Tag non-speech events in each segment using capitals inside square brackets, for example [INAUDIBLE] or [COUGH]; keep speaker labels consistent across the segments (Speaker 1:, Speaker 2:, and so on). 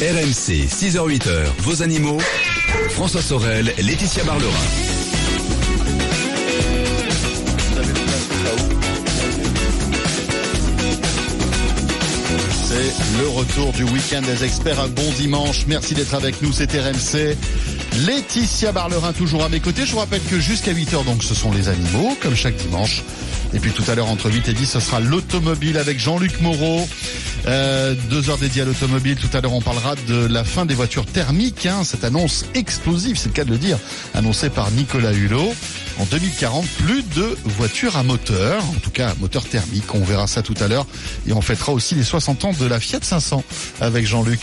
Speaker 1: RMC, 6h-8h, vos animaux. François Sorel, Laetitia Barlerin.
Speaker 2: C'est le retour du week-end des experts. Un bon dimanche. Merci d'être avec nous. C'est RMC. Laetitia Barlerin toujours à mes côtés. Je vous rappelle que jusqu'à 8h, donc, ce sont les animaux, comme chaque dimanche. Et puis tout à l'heure, entre 8 et 10, ce sera l'automobile avec Jean-Luc Moreau. Euh, deux heures dédiées à l'automobile. Tout à l'heure, on parlera de la fin des voitures thermiques. Hein, cette annonce explosive, c'est le cas de le dire, annoncée par Nicolas Hulot. En 2040, plus de voitures à moteur, en tout cas à moteur thermique. On verra ça tout à l'heure. Et on fêtera aussi les 60 ans de la Fiat 500 avec Jean-Luc.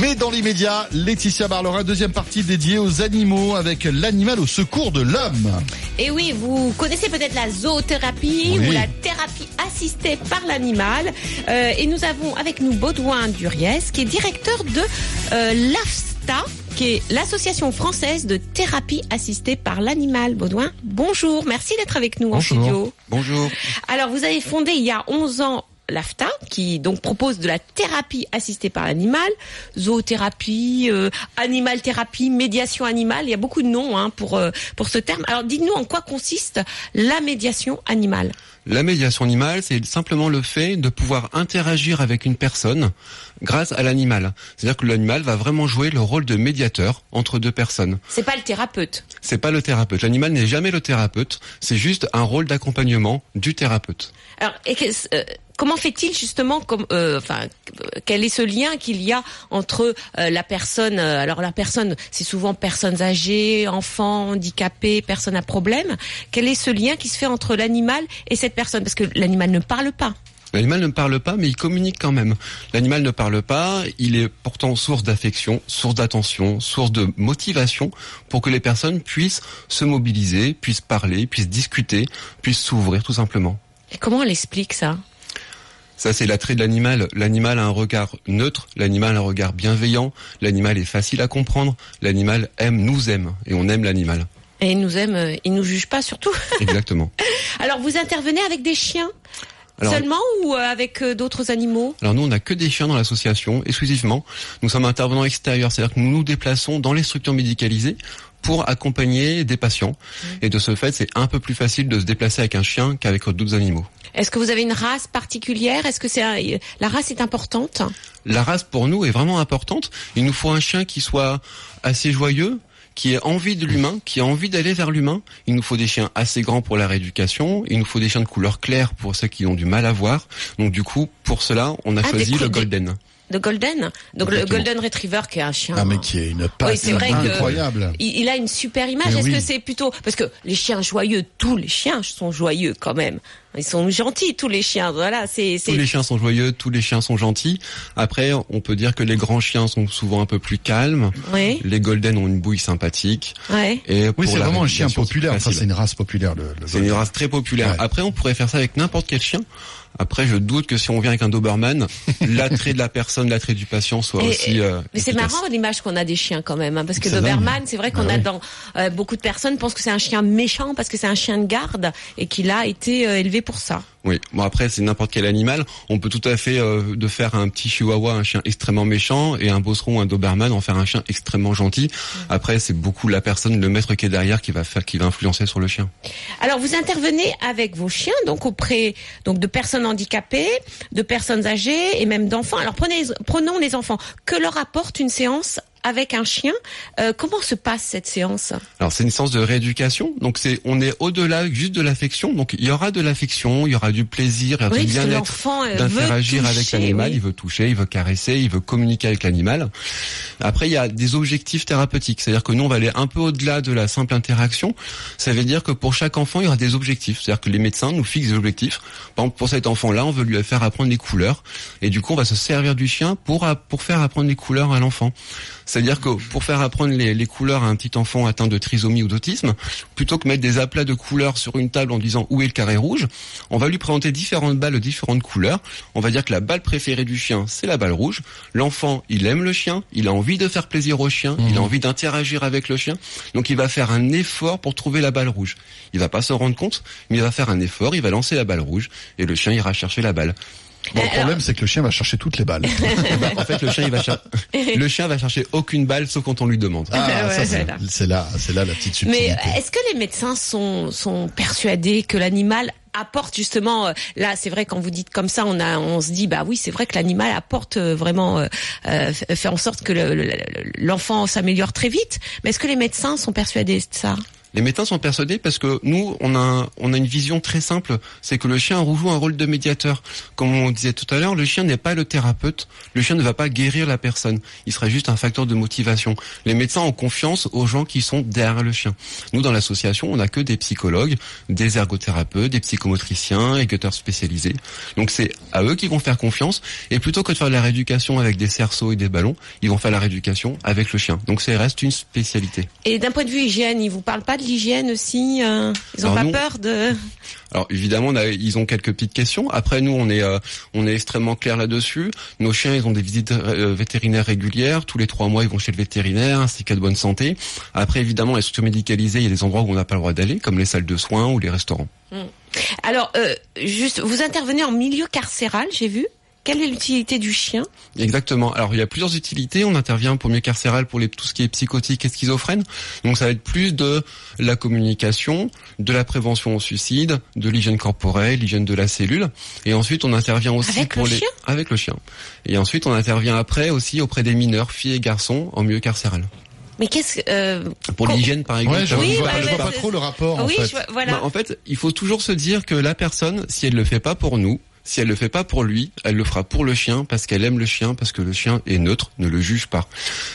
Speaker 2: Mais dans l'immédiat, Laetitia Barlerin, deuxième partie dédiée aux animaux avec l'animal au secours de l'homme.
Speaker 3: Et oui, vous connaissez peut-être la zoothérapie
Speaker 2: Oui.
Speaker 3: ou la thérapie assistée par l'animal. Euh, et nous avons avec nous Baudouin Duriez, qui est directeur de euh, l'AFSTA, qui est l'association française de thérapie assistée par l'animal. Baudouin, bonjour, merci d'être avec nous en studio.
Speaker 4: Bonjour.
Speaker 3: Alors, vous avez fondé il y a 11 ans l'AFTA, qui donc propose de la thérapie assistée par l'animal, zoothérapie, euh, animal thérapie, médiation animale. Il y a beaucoup de noms hein, pour euh, pour ce terme. Alors, dites-nous en quoi consiste la médiation animale.
Speaker 4: La médiation animale, c'est simplement le fait de pouvoir interagir avec une personne grâce à l'animal. C'est-à-dire que l'animal va vraiment jouer le rôle de médiateur entre deux personnes.
Speaker 3: C'est pas le thérapeute.
Speaker 4: C'est pas le thérapeute. L'animal n'est jamais le thérapeute. C'est juste un rôle d'accompagnement du thérapeute.
Speaker 3: Alors, et que- euh, comment fait-il justement, comme, euh, enfin, quel est ce lien qu'il y a entre euh, la personne, euh, alors la personne, c'est souvent personnes âgées, enfants, handicapés, personnes à problème. Quel est ce lien qui se fait entre l'animal et cette personne? Parce que l'animal ne parle pas.
Speaker 4: L'animal ne parle pas, mais il communique quand même. L'animal ne parle pas, il est pourtant source d'affection, source d'attention, source de motivation pour que les personnes puissent se mobiliser, puissent parler, puissent discuter, puissent s'ouvrir tout simplement.
Speaker 3: Et comment on l'explique ça?
Speaker 4: Ça, c'est l'attrait de l'animal. L'animal a un regard neutre, l'animal a un regard bienveillant, l'animal est facile à comprendre, l'animal aime, nous aime, et on aime l'animal.
Speaker 3: Et il nous aime, euh, il nous juge pas surtout. [LAUGHS]
Speaker 4: Exactement. [LAUGHS]
Speaker 3: Alors, vous intervenez avec des chiens
Speaker 4: Alors-
Speaker 3: seulement ou euh, avec euh, d'autres animaux?
Speaker 4: Alors nous, on n'a que des chiens dans l'association, exclusivement. Nous sommes intervenants extérieurs, c'est-à-dire que nous nous déplaçons dans les structures médicalisées pour accompagner des patients. Et de ce fait, c'est un peu plus facile de se déplacer avec un chien qu'avec d'autres animaux.
Speaker 3: Est-ce que vous avez une race particulière? Est-ce que c'est un- la race est importante?
Speaker 4: La race pour nous est vraiment importante. Il nous faut un chien qui soit assez joyeux, qui ait envie de l'humain, qui a envie d'aller vers l'humain. Il nous faut des chiens assez grands pour la rééducation. Il nous faut des chiens de couleur claire pour ceux qui ont du mal à voir. Donc du coup, pour cela, on a
Speaker 3: Ah,
Speaker 4: choisi le golden.
Speaker 3: De Golden Donc le. Golden Retriever qui est un chien.
Speaker 2: Ah, mais qui est une patte
Speaker 3: Oui, c'est vrai que-
Speaker 2: incroyable.
Speaker 3: Il, il a une super image. Est-ce
Speaker 2: oui.
Speaker 3: que c'est plutôt parce que les chiens joyeux, tous les chiens sont joyeux quand même. Ils sont gentils tous les chiens. Voilà, c'est
Speaker 4: Tous les chiens sont joyeux, tous les chiens sont gentils. Après, on peut dire que les grands chiens sont souvent un peu plus calmes.
Speaker 3: oui,
Speaker 4: Les golden ont une bouille sympathique.
Speaker 3: ouais.
Speaker 4: Et
Speaker 2: Oui, c'est vraiment un chien populaire.
Speaker 4: c'est
Speaker 2: Enfin, c'est une race populaire. Le, le
Speaker 4: C'est une race très populaire.
Speaker 2: Ouais.
Speaker 4: Après, on pourrait faire ça avec n'importe quel chien. Après, je doute que si on vient avec un Doberman, [LAUGHS] l'attrait de la personne, l'attrait du patient soit
Speaker 3: Et-
Speaker 4: aussi. euh,
Speaker 3: Mais c'est marrant l'image qu'on a des chiens quand même, hein, parce que Doberman, c'est vrai qu'on
Speaker 2: Bah
Speaker 3: a
Speaker 2: oui.
Speaker 3: dans euh, beaucoup de personnes pensent que c'est un chien méchant parce que c'est un chien de garde et qu'il a été euh, élevé pour ça.
Speaker 4: Oui. Bon après, c'est n'importe quel animal. On peut tout à fait euh, de faire un petit Chihuahua, un chien extrêmement méchant, et un Bosseron, un Doberman, en faire un chien extrêmement gentil. Après, c'est beaucoup la personne, le maître qui est derrière, qui va faire, qui va influencer sur le chien.
Speaker 3: Alors vous intervenez avec vos chiens donc auprès donc de personnes handicapées, de personnes âgées et même d'enfants. Alors prenez prenons les enfants. Que leur apporte une séance avec un chien Euh, Comment se passe cette séance
Speaker 4: Alors c'est une séance de rééducation, donc c'est on est au-delà juste de l'affection. Donc il y aura de l'affection, il y aura du plaisir, il y aura
Speaker 3: Oui,
Speaker 4: du bien-être
Speaker 3: euh,
Speaker 4: d'interagir avec l'animal,
Speaker 3: oui.
Speaker 4: il veut toucher, il veut caresser, il veut communiquer avec l'animal. Après il y a des objectifs thérapeutiques, c'est-à-dire que nous on va aller un peu au-delà de la simple interaction. Ça veut dire que pour chaque enfant il y aura des objectifs, c'est-à-dire que les médecins nous fixent des objectifs. Par exemple pour cet enfant-là on veut lui faire apprendre les couleurs et du coup on va se servir du chien pour pour faire apprendre les couleurs à l'enfant. C'est-à-dire que pour faire apprendre les, les couleurs à un petit enfant atteint de trisomie ou d'autisme, plutôt que mettre des aplats de couleurs sur une table en disant où est le carré rouge, on va lui présenter différentes balles de différentes couleurs. On va dire que la balle préférée du chien, c'est la balle rouge. L'enfant, il aime le chien, il a envie de faire plaisir au chien, il a envie d'interagir avec le chien. Donc il va faire un effort pour trouver la balle rouge. Il va pas se rendre compte, mais il va faire un effort, il va lancer la balle rouge et le chien ira chercher la balle.
Speaker 2: Bon, le problème, c'est que le chien va chercher toutes les balles.
Speaker 4: Bah, [LAUGHS] en fait, le chien, il va cher- le chien va chercher aucune balle sauf quand on lui demande.
Speaker 2: Ah, [LAUGHS]
Speaker 3: Ouais,
Speaker 2: c'est là, c'est là la petite
Speaker 3: Mais
Speaker 2: subtilité.
Speaker 3: euh, est-ce que les médecins sont, sont persuadés que l'animal apporte justement euh, là c'est vrai quand vous dites comme ça on a on se dit bah oui c'est vrai que l'animal apporte euh, vraiment euh, euh, fait en sorte que le- le- le- l'enfant s'améliore très vite mais est-ce que les médecins sont persuadés de ça?
Speaker 4: Les médecins sont persuadés parce que nous, on a, on a une vision très simple, c'est que le chien joue un rôle de médiateur. Comme on disait tout à l'heure, le chien n'est pas le thérapeute, le chien ne va pas guérir la personne, il sera juste un facteur de motivation. Les médecins ont confiance aux gens qui sont derrière le chien. Nous, dans l'association, on n'a que des psychologues, des ergothérapeutes, des psychomotriciens, éducateurs spécialisés. Donc c'est à eux qu'ils vont faire confiance, et plutôt que de faire de la rééducation avec des cerceaux et des ballons, ils vont faire la rééducation avec le chien. Donc ça reste une spécialité.
Speaker 3: et d'un point de vue hygiène ils vous parlent pas de l'hygiène aussi euh, ils ont
Speaker 4: Alors
Speaker 3: pas
Speaker 4: nous-
Speaker 3: peur de
Speaker 4: Alors évidemment, on a- ils ont quelques petites questions. Après, nous, on est euh, on est extrêmement clair là-dessus. Nos chiens, ils ont des visites euh, vétérinaires régulières. Tous les trois mois, ils vont chez le vétérinaire, ainsi qu'à de bonne santé. Après, évidemment, les structures médicalisées, il y a des endroits où on n'a pas le droit d'aller, comme les salles de soins ou les restaurants.
Speaker 3: alors euh, juste vous intervenez en milieu carcéral j'ai vu quelle est l'utilité du chien?
Speaker 4: Exactement. Alors il y a plusieurs utilités. On intervient pour mieux carcéral pour les, tout ce qui est psychotique et schizophrène. Donc ça va être plus de la communication, de la prévention au suicide, de l'hygiène corporelle, l'hygiène de la cellule. Et ensuite on intervient aussi
Speaker 3: Avec
Speaker 4: pour
Speaker 3: le
Speaker 4: les
Speaker 3: chien?
Speaker 4: Avec le chien. Et ensuite on intervient après aussi auprès des mineurs, filles et garçons, en milieu carcéral.
Speaker 3: mais qu'est-ce que euh,
Speaker 4: Pour l'hygiène par exemple.
Speaker 2: Ouais, je,
Speaker 3: Oui,
Speaker 2: je vois, je vois pas
Speaker 3: c'est-
Speaker 2: trop le rapport en
Speaker 3: oui
Speaker 2: fait.
Speaker 3: je vois- voilà
Speaker 4: Bah, en fait, il faut toujours se dire que la personne, si elle le fait pas pour nous, si elle le fait pas pour lui, elle le fera pour le chien parce qu'elle aime le chien, parce que le chien est neutre, ne le juge pas.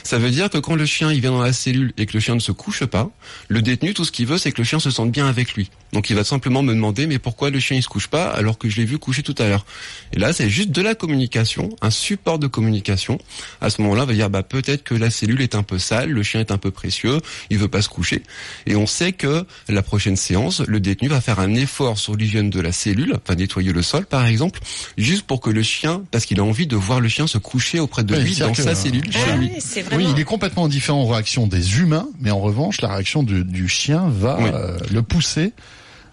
Speaker 4: Ça veut dire que quand le chien il vient dans la cellule et que le chien ne se couche pas, le détenu tout ce qu'il veut c'est que le chien se sente bien avec lui. Donc il va simplement me demander mais pourquoi le chien il se couche pas alors que je l'ai vu coucher tout à l'heure? Et là c'est juste de la communication, un support de communication. À ce moment-là, on va dire bah peut-être que la cellule est un peu sale, le chien est un peu précieux, il veut pas se coucher. Et on sait que la prochaine séance, le détenu va faire un effort sur l'hygiène de la cellule, enfin nettoyer le sol par exemple, juste pour que le chien, parce qu'il a envie de voir le chien se coucher auprès de
Speaker 2: Oui,
Speaker 4: lui dans
Speaker 2: que,
Speaker 4: sa cellule
Speaker 3: Ah
Speaker 4: chez lui.
Speaker 3: oui, vraiment
Speaker 2: il est complètement différent aux réactions des humains, mais en revanche, la réaction du, du chien va
Speaker 4: Oui.
Speaker 2: euh, le pousser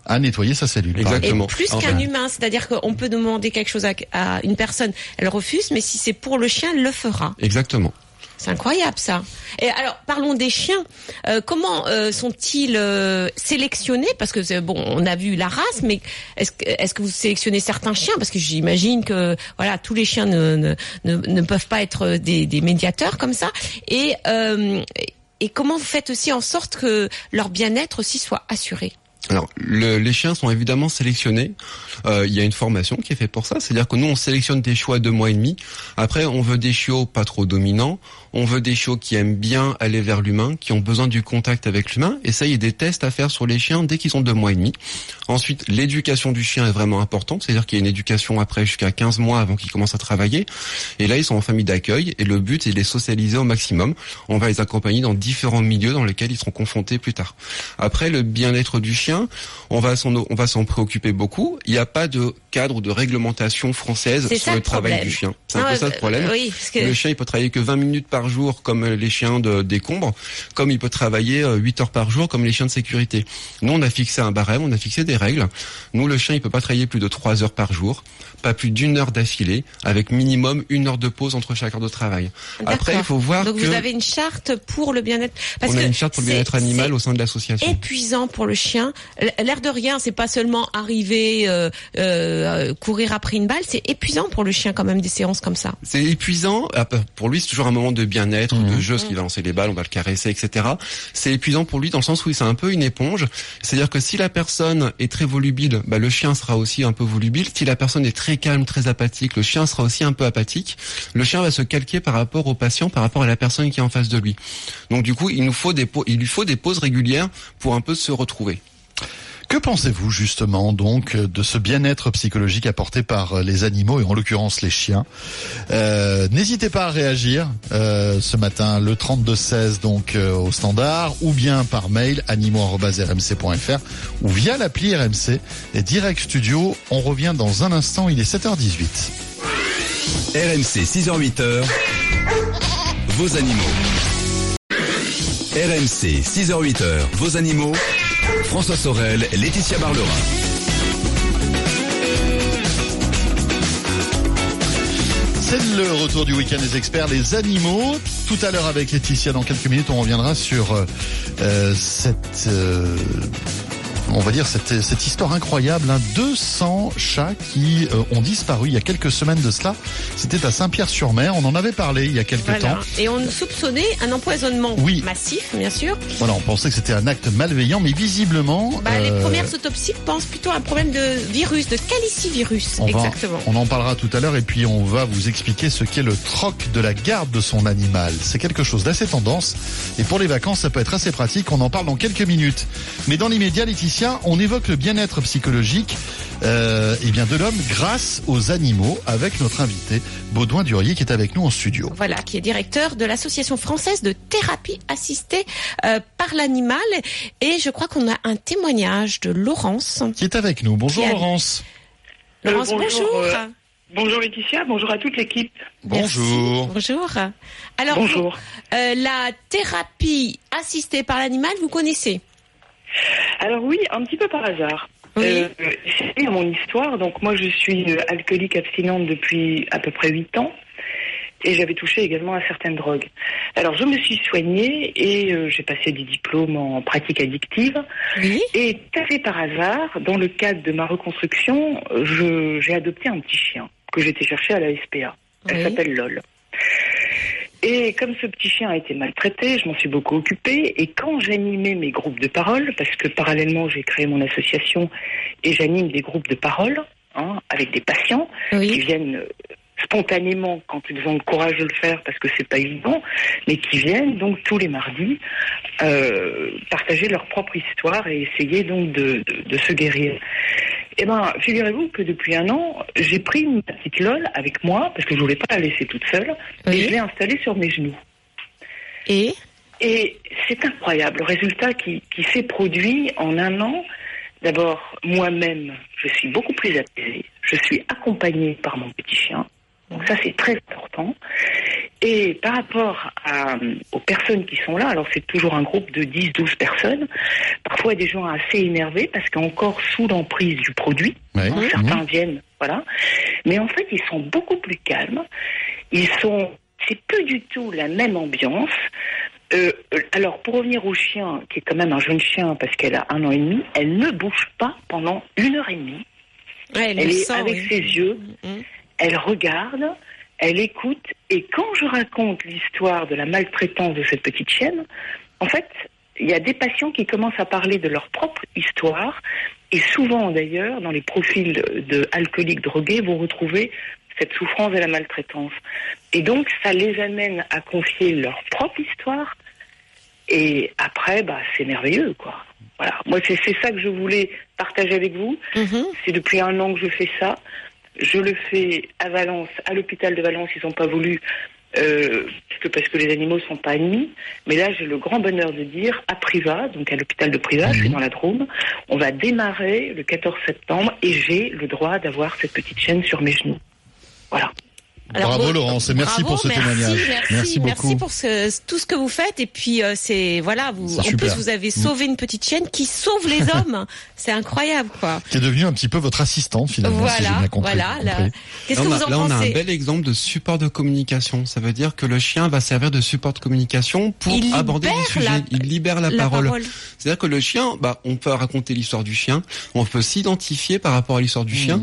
Speaker 2: à nettoyer sa cellule.
Speaker 4: Exactement.
Speaker 3: Et plus
Speaker 4: Enfin.
Speaker 3: qu'un humain, c'est-à-dire qu'on peut demander quelque chose à, à une personne, elle refuse, mais si c'est pour le chien, elle le fera.
Speaker 4: Exactement.
Speaker 3: C'est incroyable ça. Et alors parlons des chiens. Euh, comment euh, sont-ils euh, sélectionnés? Parce que c'est- bon, on a vu la race, mais est-ce que est-ce que vous sélectionnez certains chiens? Parce que j'imagine que voilà, tous les chiens ne ne, ne, peuvent pas être des, des médiateurs comme ça. Et euh, et comment vous faites aussi en sorte que leur bien-être aussi soit assuré?
Speaker 4: Alors, le- les chiens sont évidemment sélectionnés. Euh, il y a une formation qui est faite pour ça. C'est-à-dire que nous, on sélectionne des chiots à deux mois et demi. Après, on veut des chiots pas trop dominants. On veut des chiots qui aiment bien aller vers l'humain, qui ont besoin du contact avec l'humain. Et ça, il y a des tests à faire sur les chiens dès qu'ils ont deux mois et demi. Ensuite, l'éducation du chien est vraiment importante. C'est-à-dire qu'il y a une éducation après jusqu'à 15 mois avant qu'ils commencent à travailler. Et là, ils sont en famille d'accueil. Et le but, c'est de les socialiser au maximum. On va les accompagner dans différents milieux dans lesquels ils seront confrontés plus tard. Après, le bien-être du chien, on va s'en, on va s'en préoccuper beaucoup. Il n'y a pas de cadre de réglementation française sur le
Speaker 3: le
Speaker 4: travail du chien. C'est un
Speaker 3: Ah,
Speaker 4: peu ça le
Speaker 3: euh,
Speaker 4: problème.
Speaker 3: Oui, parce que
Speaker 4: Le chien, il peut travailler que 20 minutes par jour comme les chiens de décombre, comme il peut travailler euh, 8 heures par jour comme les chiens de sécurité. Nous, on a fixé un barème, on a fixé des règles. Nous, le chien, il peut pas travailler plus de 3 heures par jour, pas plus d'une heure d'affilée, avec minimum une heure de pause entre chaque heure de travail. Après, il faut voir
Speaker 3: Donc
Speaker 4: que
Speaker 3: vous avez une charte pour le bien-être. Parce
Speaker 4: on a une charte pour le bien-être animal au sein de l'association.
Speaker 3: épuisant pour le chien. L'air de rien, c'est pas seulement arriver euh, euh, courir après une balle, c'est épuisant pour le chien quand même des séances comme ça.
Speaker 4: C'est épuisant. Ah, Pour lui, c'est toujours un moment de bien-être,
Speaker 2: Mhm.
Speaker 4: de jeu, parce qu'il va lancer les balles, on va le caresser, etc. C'est épuisant pour lui dans le sens où c'est un peu une éponge. C'est-à-dire que si la personne est très volubile, bah, le chien sera aussi un peu volubile. Si la personne est très calme, très apathique, le chien sera aussi un peu apathique. Le chien va se calquer par rapport au patient, par rapport à la personne qui est en face de lui. Donc du coup, il nous faut des, il lui faut des pauses régulières pour un peu se retrouver.
Speaker 2: Que pensez-vous justement donc de ce bien-être psychologique apporté par euh, les animaux et en l'occurrence les chiens? Euh, N'hésitez pas à réagir euh, ce matin le 32 16 donc au standard ou bien par mail animaux@rmc.fr ou via l'appli RMC et Direct Studio. On revient dans un instant, il est 7h18.
Speaker 1: RMC 6h-8h, vos animaux. RMC 6h-8h, vos animaux. François Sorel, Laetitia Barlerin.
Speaker 2: C'est le retour du week-end des experts, les animaux. Tout à l'heure avec Laetitia, dans quelques minutes, on reviendra sur euh, euh cette... Euh, on va dire cette, cette histoire incroyable, hein, 200 chats qui euh, ont disparu il y a quelques semaines de cela. C'était à Saint-Pierre-sur-Mer, on en avait parlé il y a quelques
Speaker 3: Voilà.
Speaker 2: temps.
Speaker 3: Et on soupçonnait un empoisonnement
Speaker 2: Oui.
Speaker 3: massif, bien sûr.
Speaker 2: Voilà, on pensait que c'était un acte malveillant, mais visiblement...
Speaker 3: Bah, Les
Speaker 2: euh,
Speaker 3: premières autopsies pensent plutôt à un problème de virus, de calicivirus.
Speaker 2: On, va-
Speaker 3: Exactement.
Speaker 2: on en parlera tout à l'heure et puis on va vous expliquer ce qu'est le troc de la garde de son animal. C'est quelque chose d'assez tendance et pour les vacances ça peut être assez pratique. On en parle dans quelques minutes. Mais dans l'immédiat, Laetitia, on évoque le bien-être psychologique euh, eh bien de l'homme grâce aux animaux avec notre invité Baudouin Durier qui est avec nous en studio.
Speaker 3: Voilà, qui est directeur de l'Association française de thérapie assistée euh, par l'animal. Et je crois qu'on a un témoignage de Laurence.
Speaker 2: Qui est avec nous. Bonjour
Speaker 3: a-
Speaker 2: Laurence.
Speaker 5: Euh,
Speaker 3: Laurence,
Speaker 5: bonjour,
Speaker 3: bonjour.
Speaker 5: Bonjour Laetitia, bonjour à toute l'équipe.
Speaker 2: Bonjour.
Speaker 3: Bonjour. Alors,
Speaker 5: Bonjour.
Speaker 3: euh, la thérapie assistée par l'animal, vous connaissez?
Speaker 5: Alors oui, un petit peu par hasard.
Speaker 3: Oui.
Speaker 5: Euh, c'est mon histoire. Donc moi, je suis euh, alcoolique abstinente depuis à peu près 8 ans. Et j'avais touché également à certaines drogues. Alors je me suis soignée et euh, j'ai passé des diplômes en pratique addictive.
Speaker 3: Oui.
Speaker 5: Et tout à fait par hasard, dans le cadre de ma reconstruction, j'ai adopté un petit chien que j'étais chercher à la SPA. Elle
Speaker 3: Oui.
Speaker 5: s'appelle LOL. Et comme ce petit chien a été maltraité, je m'en suis beaucoup occupée. Et quand j'animais mes groupes de parole, parce que parallèlement j'ai créé mon association et j'anime des groupes de parole hein, avec des patients qui viennent euh, spontanément quand ils ont le courage de le faire parce que c'est pas évident, mais qui viennent donc tous les mardis euh, partager leur propre histoire et essayer donc de, de, de se guérir. Eh ben, figurez-vous que depuis un an, j'ai pris une petite lol avec moi parce que je voulais pas la laisser toute seule et je l'ai installée sur mes genoux.
Speaker 3: Et
Speaker 5: Et c'est incroyable le résultat qui, qui s'est produit en un an. D'abord, moi-même, je suis beaucoup plus apaisée. Je suis accompagnée par mon petit chien. Donc ça, c'est très important. Et par rapport à, euh, aux personnes qui sont là, alors c'est toujours un groupe de 10-12 personnes, parfois des gens assez énervés parce qu'encore sous l'emprise du produit,
Speaker 2: Ouais.
Speaker 5: Hein, Certains viennent, voilà. Mais en fait, ils sont beaucoup plus calmes. Ils sont, c'est plus du tout la même ambiance. Euh, alors, pour revenir au chien, qui est quand même un jeune chien parce qu'elle a un an et demi, elle ne bouge pas pendant une heure et demie.
Speaker 3: ouais,
Speaker 5: Elle
Speaker 3: le
Speaker 5: est avec
Speaker 3: oui.
Speaker 5: ses yeux,
Speaker 3: Mhm.
Speaker 5: Elle regarde, elle écoute, et quand je raconte l'histoire de la maltraitance de cette petite chienne, en fait, il y a des patients qui commencent à parler de leur propre histoire, et souvent d'ailleurs, dans les profils de alcooliques drogués, vous retrouvez cette souffrance et la maltraitance. Et donc, ça les amène à confier leur propre histoire, et après, bah, c'est merveilleux, quoi. Voilà. Moi, c'est ça que je voulais partager avec vous.
Speaker 3: Mhm.
Speaker 5: C'est depuis un an que je fais ça. Je le fais à Valence, à l'hôpital de Valence, ils n'ont pas voulu, euh, parce, que, parce que les animaux sont pas admis. Mais là, j'ai le grand bonheur de dire, à Priva, donc à l'hôpital de Priva, je suis dans la Drôme, on va démarrer le 14 septembre et j'ai le droit d'avoir cette petite chaîne sur mes genoux. Voilà.
Speaker 3: Alors,
Speaker 2: Bravo
Speaker 3: bon,
Speaker 2: Laurence et merci
Speaker 3: bravo,
Speaker 2: pour ce
Speaker 3: merci,
Speaker 2: témoignage.
Speaker 3: Merci,
Speaker 2: beaucoup.
Speaker 3: merci pour ce- tout ce que vous faites. Et puis euh, c'est voilà, vous en
Speaker 2: super.
Speaker 3: plus vous avez sauvé une petite chienne qui sauve les [LAUGHS] hommes. c'est incroyable quoi.
Speaker 2: Qui est devenue un petit peu votre assistante finalement, si
Speaker 3: voilà,
Speaker 2: bien compris.
Speaker 3: voilà. là. Qu'est-ce
Speaker 4: Là,
Speaker 3: que
Speaker 4: on a,
Speaker 3: vous en
Speaker 4: là, on a un
Speaker 3: pensez
Speaker 4: bel exemple de support de communication. Ça veut dire que le chien va servir de support de communication pour
Speaker 3: Il
Speaker 4: aborder des
Speaker 3: libère
Speaker 4: sujets.
Speaker 3: la-
Speaker 4: Il libère la,
Speaker 3: La
Speaker 4: parole.
Speaker 3: parole.
Speaker 4: C'est-à-dire que le chien, bah, on peut raconter l'histoire du chien, on peut s'identifier par rapport à l'histoire du chien.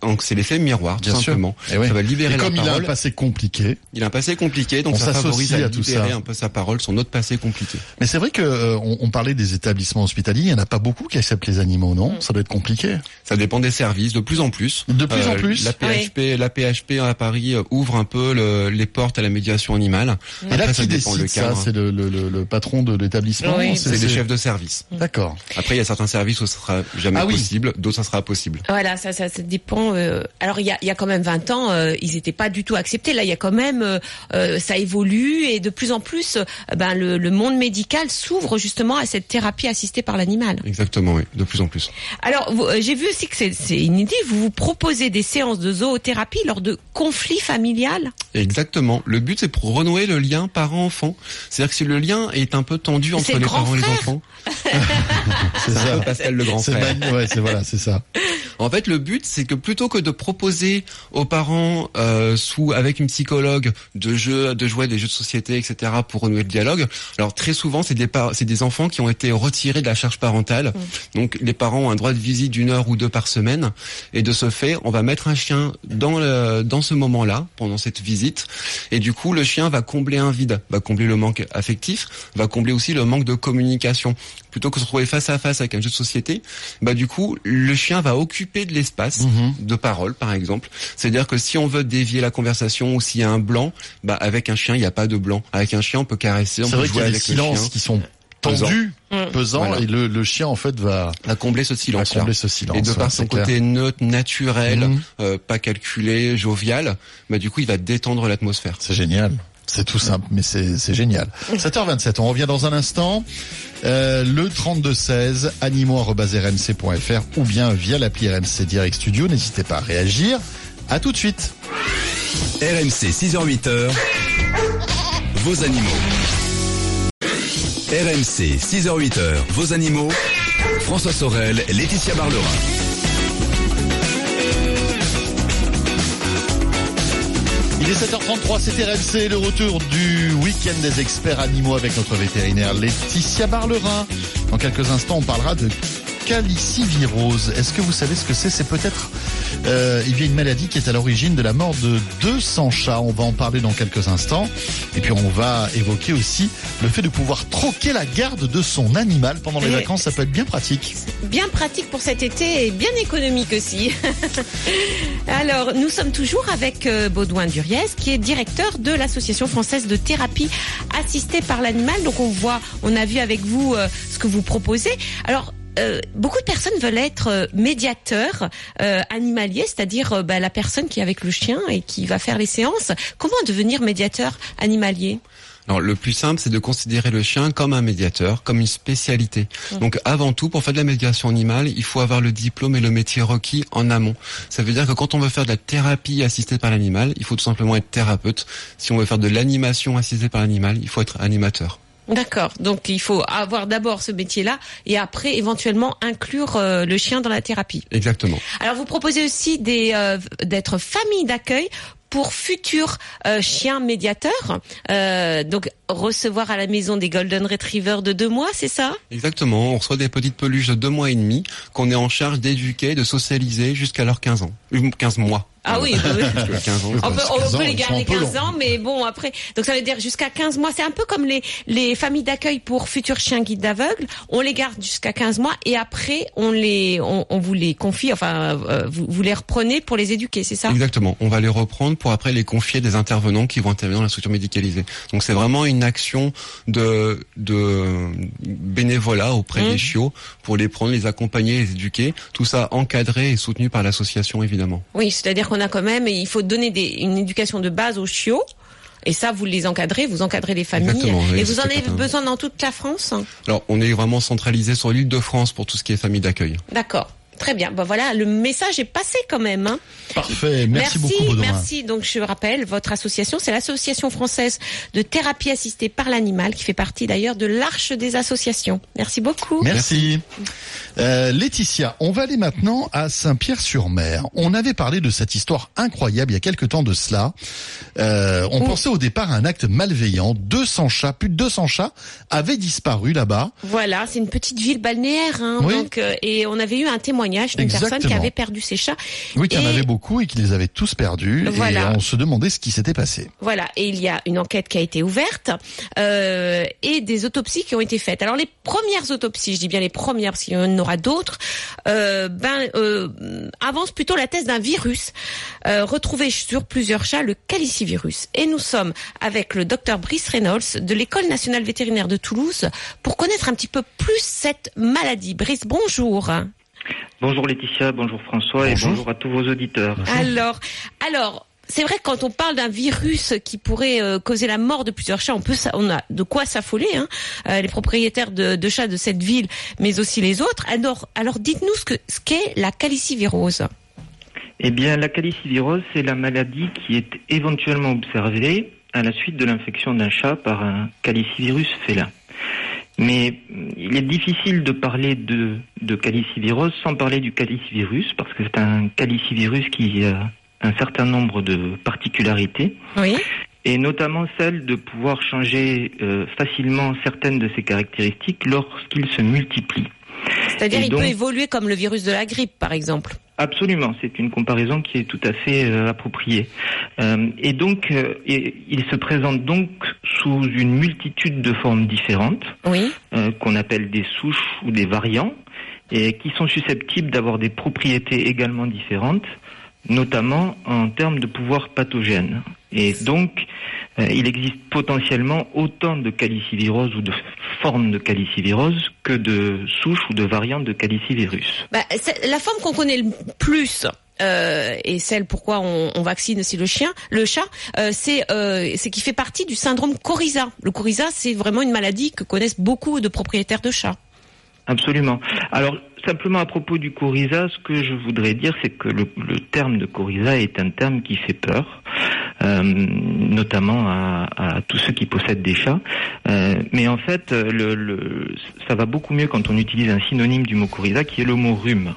Speaker 4: Donc c'est l'effet miroir, tout.
Speaker 2: Bien sûr.
Speaker 4: simplement.
Speaker 2: Et ouais.
Speaker 4: Ça va libérer
Speaker 2: Et
Speaker 4: la
Speaker 2: il a un passé compliqué,
Speaker 4: Il a un passé compliqué, donc
Speaker 2: On
Speaker 4: ça favorise
Speaker 2: s'associe
Speaker 4: à,
Speaker 2: à tout ça.
Speaker 4: un peu sa parole, son autre passé compliqué.
Speaker 2: mais c'est vrai que euh, on, on parlait des établissements hospitaliers, il y en a pas beaucoup qui acceptent les animaux, non?
Speaker 3: Mm.
Speaker 2: Ça doit être compliqué.
Speaker 4: Ça dépend des services, de plus en plus.
Speaker 2: De plus en plus
Speaker 4: La PHP, la PHP à Paris euh, ouvre un peu le- les portes à la médiation animale.
Speaker 2: Et là,
Speaker 4: ça
Speaker 2: qui
Speaker 4: dépend
Speaker 2: décide
Speaker 4: le
Speaker 2: ça?
Speaker 4: cadre.
Speaker 2: C'est le, le, le, le patron de l'établissement
Speaker 3: Oui.
Speaker 4: C'est les chefs de service.
Speaker 2: D'accord.
Speaker 4: Après, il y a certains services où ce sera jamais
Speaker 2: Ah oui.
Speaker 4: possible, d'autres ça sera possible.
Speaker 3: Voilà, ça, ça, ça dépend. euh, alors il y a, y a quand même 20 ans, euh, ils n'étaient pas du tout acceptés. Là, il y a quand même, euh, euh, ça évolue et de plus en plus, euh, ben le, le monde médical s'ouvre justement à cette thérapie assistée par l'animal.
Speaker 4: Exactement, oui, de plus en plus.
Speaker 3: Alors vous- euh, j'ai vu aussi que c'est c'est inédit. Vous vous proposez des séances de zoothérapie lors de conflits familiales.
Speaker 4: Exactement. Le but, c'est pour renouer le lien parent-enfant. C'est-à-dire que si le lien est un peu tendu entre les parents et les enfants, [LAUGHS] [LAUGHS]
Speaker 2: C'est ça.
Speaker 4: Pascal le grand frère.
Speaker 2: ouais, c'est voilà, c'est ça.
Speaker 4: En fait, le but, c'est que plutôt que de proposer aux parents, euh, sous avec une psychologue, de jeux, de jouer à des jeux de société, etc., pour renouer le dialogue. Alors très souvent, c'est des c'est des enfants qui ont été retirés de la charge parentale. Donc les parents ont un droit de visite d'une heure ou deux par semaine, et de ce fait, on va mettre un chien dans le dans ce moment-là, pendant cette visite, et du coup, le chien va combler un vide, va combler le manque affectif, va combler aussi le manque de communication. Plutôt que de se retrouver face à face avec un jeu de société, bah du coup, le chien va occuper de l'espace
Speaker 2: Mhm.
Speaker 4: de parole, par exemple. C'est-à-dire que si on veut dévier la conversation ou s'il y a un blanc, bah avec un chien, il n'y a pas de blanc. Avec un chien, on peut caresser, on
Speaker 2: C'est
Speaker 4: peut
Speaker 2: vrai qu'il y
Speaker 4: jouer
Speaker 2: a des
Speaker 4: le
Speaker 2: silences
Speaker 4: chien.
Speaker 2: qui sont tendus,
Speaker 3: Mm.
Speaker 2: pesants,
Speaker 4: Voilà.
Speaker 2: et le, le chien en fait va,
Speaker 4: À combler ce silence.
Speaker 2: combler ce silence.
Speaker 4: Et de
Speaker 2: ouais,
Speaker 4: par son
Speaker 2: clair.
Speaker 4: côté neutre, naturel,
Speaker 2: Mhm.
Speaker 4: euh, pas calculé, jovial, bah du coup, il va détendre l'atmosphère.
Speaker 2: C'est génial. C'est tout simple, mais c'est c'est génial. [LAUGHS] 7h27, on revient dans un instant. Euh, le 3216, animaux.rmc.fr ou bien via l'appli RMC Direct Studio. N'hésitez pas à réagir. À tout de suite.
Speaker 1: RMC 6h-8h, vos animaux. RMC 6h-8h, vos animaux. François Sorel, Laetitia Barlerin.
Speaker 2: Il est 7h33, c'est RMC, le retour du week-end des experts animaux avec notre vétérinaire Laetitia Barlerin. Dans quelques instants, on parlera de calicivirose. Est-ce que vous savez ce que c'est? C'est peut-être euh, il y a une maladie qui est à l'origine de la mort de 200 chats. On va en parler dans quelques instants. Et puis on va évoquer aussi le fait de pouvoir troquer la garde de son animal pendant les
Speaker 3: Et-
Speaker 2: vacances. Ça peut être bien pratique.
Speaker 3: Bien pratique pour cet été et bien économique aussi. [LAUGHS] Alors, nous sommes toujours avec euh, Baudouin Duriez, qui est directeur de l'Association française de thérapie assistée par l'animal. Donc, on voit, on a vu avec vous euh, ce que vous proposez. Alors, euh, beaucoup de personnes veulent être euh, médiateurs euh, animaliers, c'est-à-dire bah, la personne qui est avec le chien et qui va faire les séances. Comment devenir médiateur animalier?
Speaker 4: Alors, le plus simple, c'est de considérer le chien comme un médiateur, comme une spécialité. Donc, avant tout, pour faire de la médiation animale, il faut avoir le diplôme et le métier requis en amont. Ça veut dire que quand on veut faire de la thérapie assistée par l'animal, il faut tout simplement être thérapeute. Si on veut faire de l'animation assistée par l'animal, il faut être animateur.
Speaker 3: D'accord. Donc il faut avoir d'abord ce métier-là et après éventuellement inclure euh, le chien dans la thérapie.
Speaker 4: Exactement.
Speaker 3: Alors vous proposez aussi des euh, d'être famille d'accueil pour futurs euh, chiens médiateurs. Donc recevoir à la maison des golden retrievers de deux mois, c'est ça?
Speaker 4: Exactement. On reçoit des petites peluches de deux mois et demi qu'on est en charge d'éduquer, de socialiser jusqu'à leurs 15 ans. Euh, 15 mois.
Speaker 3: Ah oui, bah oui.
Speaker 4: Parce que 15 ans,
Speaker 3: On peut, on
Speaker 2: 15 ans,
Speaker 3: peut les garder
Speaker 2: un peu
Speaker 3: 15
Speaker 2: longs.
Speaker 3: ans, mais bon, après, donc ça veut dire jusqu'à 15 mois. C'est un peu comme les, les familles d'accueil pour futurs chiens guides d'aveugles. On les garde jusqu'à 15 mois et après, on les, on, on vous les confie, enfin, euh, vous, vous les reprenez pour les éduquer, c'est ça?
Speaker 4: Exactement. On va les reprendre pour après les confier des intervenants qui vont intervenir dans la structure médicalisée. Donc c'est vraiment une action de, de bénévolat auprès
Speaker 3: Mmh.
Speaker 4: des chiots pour les prendre, les accompagner, les éduquer. Tout ça encadré et soutenu par l'association évidemment.
Speaker 3: Oui, c'est-à-dire qu'on a quand même, il faut donner des, une éducation de base aux chiots. Et ça, vous les encadrez, vous encadrez les familles.
Speaker 4: Exactement, oui,
Speaker 3: et vous en avez besoin dans toute la France
Speaker 4: Alors on est vraiment centralisé sur l'île de France pour tout ce qui est famille d'accueil.
Speaker 3: D'accord. Très bien. Ben voilà, le message est passé quand même. Hein.
Speaker 2: Parfait. Merci, beaucoup, Baudouin.
Speaker 3: merci. Donc je rappelle, votre association, c'est l'association française de thérapie assistée par l'animal, qui fait partie d'ailleurs de l'arche des associations. Merci beaucoup.
Speaker 2: Merci. Euh, Laetitia, on va aller maintenant à Saint-Pierre-sur-Mer. On avait parlé de cette histoire incroyable il y a quelque temps de cela. Euh, on
Speaker 3: Oh.
Speaker 2: pensait au départ à un acte malveillant. 200 chats, plus de 200 chats avaient disparu là-bas.
Speaker 3: Voilà, c'est une petite ville balnéaire, hein,
Speaker 2: Oui.
Speaker 3: donc euh, et on avait eu un témoignage d'une personne qui avait perdu ses chats.
Speaker 2: Oui, qu'il y en avait beaucoup et qu'ils les avaient tous perdus.
Speaker 3: Voilà.
Speaker 2: Et on se demandait ce qui s'était passé.
Speaker 3: Voilà, et il y a une enquête qui a été ouverte euh, et des autopsies qui ont été faites. Alors les premières autopsies, je dis bien les premières parce qu'il y en aura d'autres, euh, ben euh, avance plutôt la thèse d'un virus euh, retrouvé sur plusieurs chats, le calicivirus. Et nous sommes avec le docteur Brice Reynolds de l'école nationale vétérinaire de Toulouse pour connaître un petit peu plus cette maladie. Brice, bonjour.
Speaker 6: Bonjour Laetitia, bonjour François
Speaker 2: Bonjour.
Speaker 6: et bonjour à tous vos auditeurs.
Speaker 3: Alors, alors. C'est vrai que quand on parle d'un virus qui pourrait euh, causer la mort de plusieurs chats, on peut, sa- on a de quoi s'affoler. Hein, euh, les propriétaires de, de chats de cette ville, mais aussi les autres. Alors, alors dites-nous ce que ce qu'est la calicivirose.
Speaker 6: Eh bien, la calicivirose, c'est la maladie qui est éventuellement observée à la suite de l'infection d'un chat par un calicivirus félin. Mais il est difficile de parler de, de calicivirose sans parler du calicivirus, parce que c'est un calicivirus qui a un certain nombre de particularités.
Speaker 3: Oui.
Speaker 6: Et notamment celle de pouvoir changer euh, facilement certaines de ses caractéristiques lorsqu'il se multiplie.
Speaker 3: C'est-à-dire il
Speaker 6: donc-
Speaker 3: peut évoluer comme le virus de la grippe, par exemple.
Speaker 6: Absolument, c'est une comparaison qui est tout à fait euh, appropriée. Euh, et donc, euh, et- il se présente donc sous une multitude de formes différentes,
Speaker 3: Oui.
Speaker 6: qu'on appelle des souches ou des variants, et qui sont susceptibles d'avoir des propriétés également différentes, notamment en termes de pouvoir pathogène. Et donc, euh, il existe potentiellement autant de calicivirose ou de formes de calicivirose que de souches ou de variantes de calicivirus.
Speaker 3: Bah, la forme qu'on connaît le plus. euh, et celle pourquoi on, on vaccine aussi le chien, le chat, euh, c'est euh, qui fait partie du syndrome coryza. Le coryza, c'est vraiment une maladie que connaissent beaucoup de propriétaires de chats.
Speaker 6: Absolument. Alors, simplement à propos du coryza, ce que je voudrais dire, c'est que le, terme de coryza est un terme qui fait peur, euh, notamment à, à tous ceux qui possèdent des chats. Euh, mais en fait, le, le- ça va beaucoup mieux quand on utilise un synonyme du mot coryza, qui est le mot rhume.